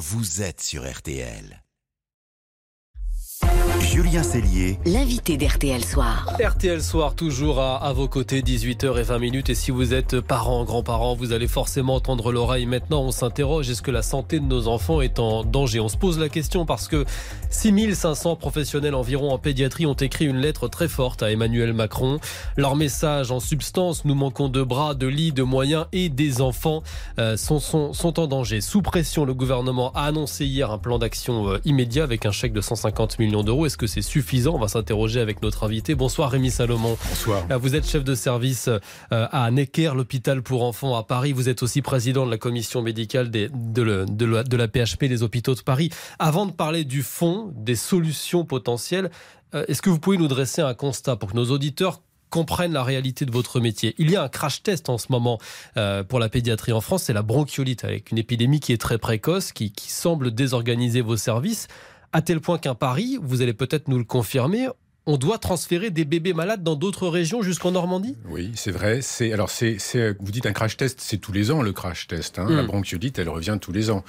vous êtes sur RTL. Julien Cellier, l'invité d'RTL Soir. RTL Soir, toujours à, vos côtés, 18h20 Et si vous êtes parents, grands-parents, vous allez forcément entendre l'oreille. Maintenant, on s'interroge est-ce que la santé de nos enfants est en danger? On se pose la question parce que 6500 professionnels environ en pédiatrie ont écrit une lettre très forte à Emmanuel Macron. Leur message en substance nous manquons de bras, de lits, de moyens et des enfants euh, sont, sont, sont en danger. Sous pression, le gouvernement a annoncé hier un plan d'action euh, immédiat avec un chèque de 150 millions d'euros. Est-ce que c'est suffisant On va s'interroger avec notre invité. Bonsoir Rémi Salomon. Bonsoir. Euh, vous êtes chef de service euh, à Necker, l'hôpital pour enfants à Paris. Vous êtes aussi président de la commission médicale de, de, la, PHP des hôpitaux de Paris. Avant de parler du fond, des solutions potentielles, euh, est-ce que vous pouvez nous dresser un constat pour que nos auditeurs comprennent la réalité de votre métier? Il y a un crash test en ce moment pour la pédiatrie en France, c'est la bronchiolite, avec une épidémie qui est très précoce, qui semble désorganiser vos services à tel point qu'un pari, vous allez peut-être nous le confirmer, on doit transférer des bébés malades dans d'autres régions jusqu'en Normandie? Oui, c'est vrai. C'est alors c'est vous dites un crash test, c'est tous les ans le crash test. Hein. La hmm. bronchiolite, elle revient tous les ans.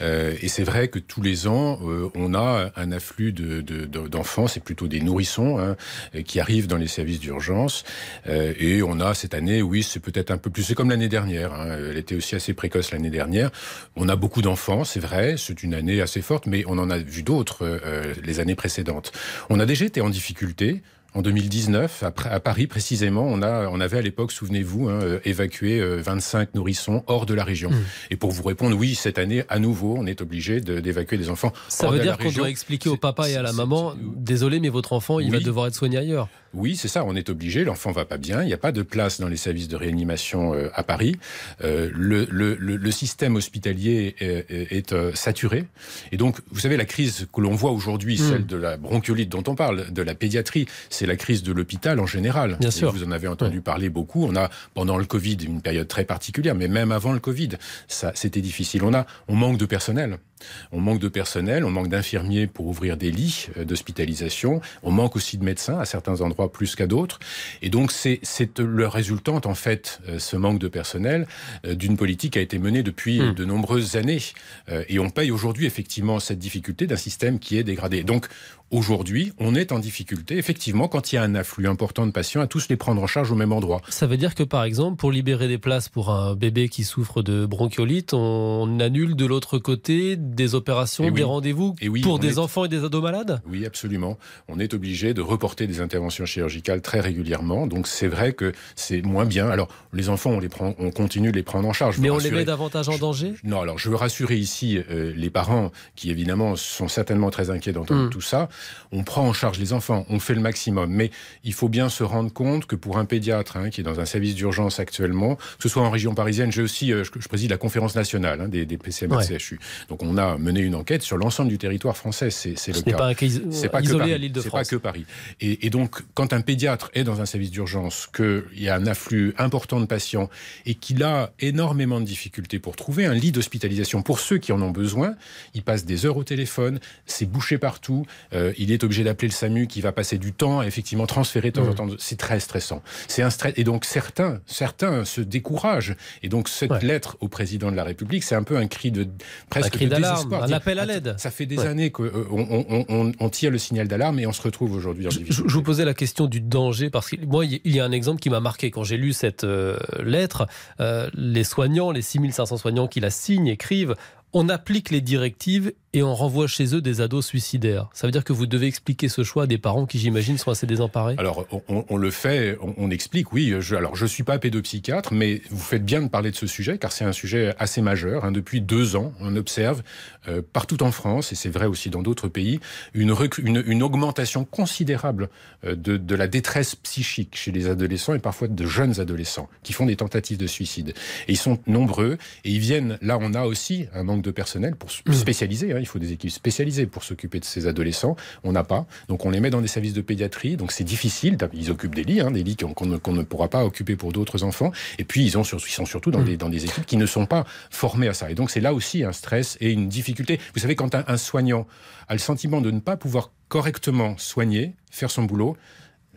Euh, et c'est vrai que tous les ans, euh, on a un afflux de d'enfants, c'est plutôt des nourrissons hein, qui arrivent dans les services d'urgence. Euh, et on a cette année, oui, c'est peut-être un peu plus. C'est comme l'année dernière. Hein. Elle était aussi assez précoce l'année dernière. On a beaucoup d'enfants, c'est vrai. C'est une année assez forte, mais on en a vu d'autres les années précédentes. On a déjà été en difficulté en 2019, à, Paris précisément, on, a, on avait à l'époque, souvenez-vous, hein, euh, évacué 25 euh, nourrissons hors de la région. Mmh. Et pour vous répondre, oui, cette année, à nouveau, on est obligé d'évacuer des enfants. Ça veut dire qu'on doit expliquer au papa et à la maman, désolé, mais votre enfant, il va devoir être soigné ailleurs. Oui, c'est ça, on est obligé, l'enfant va pas bien, il n'y a pas de place dans les services de réanimation euh, à Paris. Euh, le, le, le, système hospitalier est, est, saturé. Et donc, vous savez, la crise que l'on voit aujourd'hui, mmh. celle de la bronchiolite dont on parle, de la pédiatrie, c'est la crise de l'hôpital en général. Bien sûr. Vous en avez entendu parler beaucoup. On a, pendant le Covid, une période très particulière, mais même avant le Covid, ça, c'était difficile. On a, on manque de personnel. On manque de personnel, on manque d'infirmiers pour ouvrir des lits euh, d'hospitalisation, on manque aussi de médecins à certains endroits plus qu'à d'autres. Et donc c'est le résultante, en fait, euh, ce manque de personnel, euh, d'une politique qui a été menée depuis hmm. de nombreuses années. Et on paye aujourd'hui effectivement cette difficulté d'un système qui est dégradé. Donc Aujourd'hui, on est en difficulté, effectivement, quand il y a un afflux important de patients, à tous les prendre en charge au même endroit. Ça veut dire que, par exemple, pour libérer des places pour un bébé qui souffre de bronchiolite, on annule de l'autre côté des opérations, des rendez-vous pour des enfants et des ados malades? Oui, absolument. On est obligé de reporter des interventions chirurgicales très régulièrement. Donc, c'est vrai que c'est moins bien. Alors, les enfants, on, les prend, on continue de les prendre en charge. Mais on les met davantage en danger? Non, alors, je veux rassurer ici euh, les parents qui, évidemment, sont certainement très inquiets d'entendre hmm. tout ça on prend en charge les enfants, on fait le maximum. Mais il faut bien se rendre compte que pour un pédiatre hein, qui est dans un service d'urgence actuellement, que ce soit en région parisienne, j'ai aussi, euh, je, préside la conférence nationale hein, des, des PCM et CHU. Donc on a mené une enquête sur l'ensemble du territoire français. C'est le cas. Pas c'est pas isolé à l'île de France. C'est pas que Paris. Et, donc quand un pédiatre est dans un service d'urgence, qu'il y a un afflux important de patients et qu'il a énormément de difficultés pour trouver un lit d'hospitalisation pour ceux qui en ont besoin, il passe des heures au téléphone, c'est bouché partout. Euh, il est obligé d'appeler le SAMU qui va passer du temps à effectivement transférer de temps en mmh. temps. C'est très stressant. C'est un stress. Et donc certains, certains se découragent. Et donc cette lettre au président de la République, c'est un peu un cri de presque cri de Un appel à l'aide. Ça fait des années qu'on on, tire le signal d'alarme et on se retrouve aujourd'hui en difficulté. Je, vous posais la question du danger parce que moi, il y a un exemple qui m'a marqué quand j'ai lu cette euh, lettre. Euh, les soignants, les 6500 soignants qui la signent, écrivent on applique les directives et on renvoie chez eux des ados suicidaires. Ça veut dire que vous devez expliquer ce choix à des parents qui, j'imagine, sont assez désemparés Alors, on, le fait, on, explique, oui. Je, alors, je ne suis pas pédopsychiatre, mais vous faites bien de parler de ce sujet, car c'est un sujet assez majeur. Hein. Depuis deux ans, on observe euh, partout en France, et c'est vrai aussi dans d'autres pays, une, une, augmentation considérable euh, de, la détresse psychique chez les adolescents et parfois de jeunes adolescents qui font des tentatives de suicide. Et ils sont nombreux, et ils viennent, là on a aussi un manque de personnel pour mmh. spécialiser, hein. Il faut des équipes spécialisées pour s'occuper de ces adolescents. On n'a pas. Donc on les met dans des services de pédiatrie. Donc c'est difficile. Ils occupent des lits, hein, des lits qu'on ne, pourra pas occuper pour d'autres enfants. Et puis ils, ont, ils sont surtout dans, mmh. des, dans des équipes qui ne sont pas formées à ça. Et donc c'est là aussi un stress et une difficulté. Vous savez, quand un soignant a le sentiment de ne pas pouvoir correctement soigner, faire son boulot,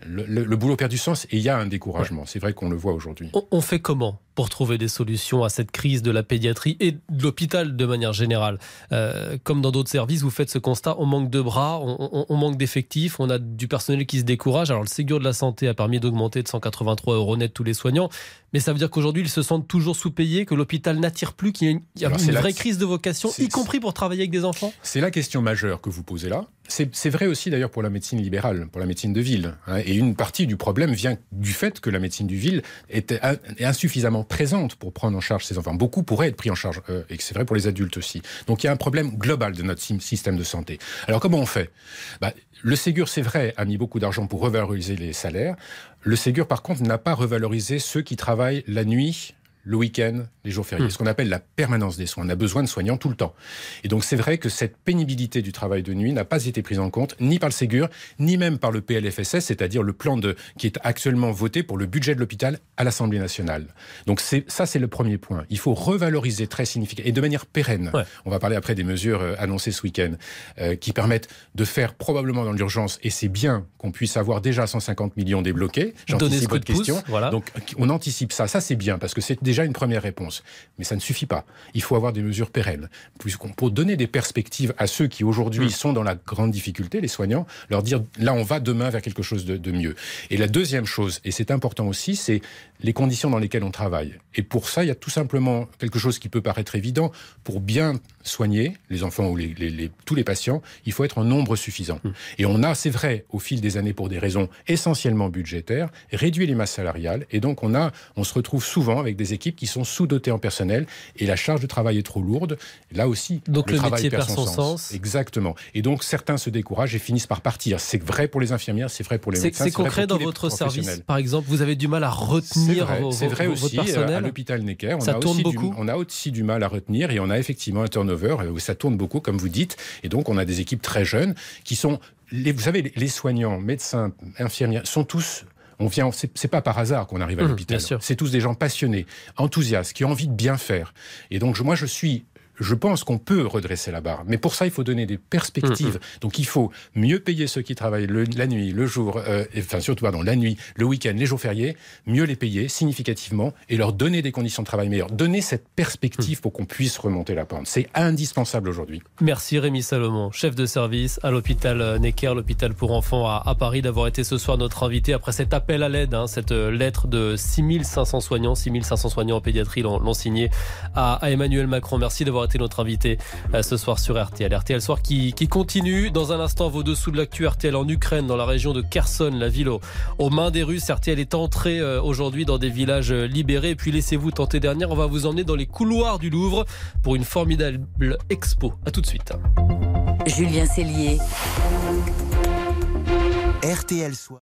le, le, boulot perd du sens et il y a un découragement. Ouais. C'est vrai qu'on le voit aujourd'hui. On, on, fait comment pour trouver des solutions à cette crise de la pédiatrie et de l'hôpital de manière générale euh, Comme dans d'autres services, vous faites ce constat, on manque de bras, on, on, on manque d'effectifs, on a du personnel qui se décourage. Alors le Ségur de la Santé a permis d'augmenter de 183 euros net tous les soignants, mais ça veut dire qu'aujourd'hui ils se sentent toujours sous-payés, que l'hôpital n'attire plus, qu'il y a une, il y a une vraie la... crise de vocation, y compris pour travailler avec des enfants? C'est la question majeure que vous posez là. C'est vrai aussi d'ailleurs pour la médecine libérale, pour la médecine de ville. Hein, et une partie du problème vient du fait que la médecine du ville est, insuffisamment présente pour prendre en charge ces enfants. Beaucoup pourraient être pris en charge, euh, et c'est vrai pour les adultes aussi. Donc il y a un problème global de notre système de santé. Alors comment on fait? Bah, Le Ségur, c'est vrai, a mis beaucoup d'argent pour revaloriser les salaires. Le Ségur, par contre, n'a pas revalorisé ceux qui travaillent la nuit, le week-end, les jours fériés, mmh. ce qu'on appelle la permanence des soins. On a besoin de soignants tout le temps. Et donc c'est vrai que cette pénibilité du travail de nuit n'a pas été prise en compte ni par le Ségur, ni même par le PLFSS, c'est-à-dire le plan de, qui est actuellement voté pour le budget de l'hôpital à l'Assemblée nationale. Donc ça, c'est le premier point. Il faut revaloriser très significativement et de manière pérenne. Ouais. On va parler après des mesures euh, annoncées ce week-end euh, qui permettent de faire probablement dans l'urgence, et c'est bien qu'on puisse avoir déjà 150 millions débloqués. J'anticipe votre question. Pouce, voilà. Donc on anticipe ça. Ça, c'est bien parce que c'est déjà une première réponse. Mais ça ne suffit pas. Il faut avoir des mesures pérennes. Pour donner des perspectives à ceux qui aujourd'hui mmh. sont dans la grande difficulté, les soignants, leur dire là on va demain vers quelque chose de, de mieux. Et la deuxième chose, et c'est important aussi, c'est les conditions dans lesquelles on travaille. Et pour ça, il y a tout simplement quelque chose qui peut paraître évident. Pour bien soigner les enfants ou les, les, les, tous les patients, il faut être en nombre suffisant. Mmh. Et on a, c'est vrai, au fil des années, pour des raisons essentiellement budgétaires, réduit les masses salariales. Et donc on a, on se retrouve souvent avec des équipes qui sont sous-dotées en personnel et la charge de travail est trop lourde. Là aussi, donc le, le travail métier perd son, son sens. sens. Exactement. Et donc certains se découragent et finissent par partir. C'est vrai pour les infirmières, c'est vrai pour les médecins. C'est concret dans votre service, par exemple. Vous avez du mal à retenir vrai, vos, C'est vrai vos, aussi. personnel. À l'hôpital Necker, on ça a tourne aussi beaucoup? Du, on a aussi du mal à retenir et on a effectivement un turnover où ça tourne beaucoup, comme vous dites. Et donc on a des équipes très jeunes qui sont les, vous savez, les soignants, médecins, infirmières sont tous on vient, c'est pas par hasard qu'on arrive à Mmh, l'hôpital. C'est tous des gens passionnés, enthousiastes, qui ont envie de bien faire. Et donc, moi, je suis je pense qu'on peut redresser la barre. Mais pour ça, il faut donner des perspectives. Mmh. Donc il faut mieux payer ceux qui travaillent le, la nuit, le jour, euh, enfin surtout pardon, la nuit, le week-end, les jours fériés, mieux les payer significativement et leur donner des conditions de travail meilleures. Donner cette perspective mmh. pour qu'on puisse remonter la pente. C'est indispensable aujourd'hui. Merci Rémi Salomon, chef de service à l'hôpital Necker, l'hôpital pour enfants à, à Paris, d'avoir été ce soir notre invité après cet appel à l'aide, hein, cette lettre de 6500 soignants, 6500 soignants en pédiatrie l'ont signé à, à Emmanuel Macron. Merci d'avoir été notre invité euh, ce soir sur RTL. RTL Soir qui, qui, continue. Dans un instant, vos dessous de l'actu RTL en Ukraine, dans la région de Kherson, la ville aux, aux mains des Russes. RTL est entré euh, aujourd'hui dans des villages euh, libérés. Et puis laissez-vous tenter dernière, on va vous emmener dans les couloirs du Louvre pour une formidable expo. À tout de suite. Julien Cellier. RTL Soir.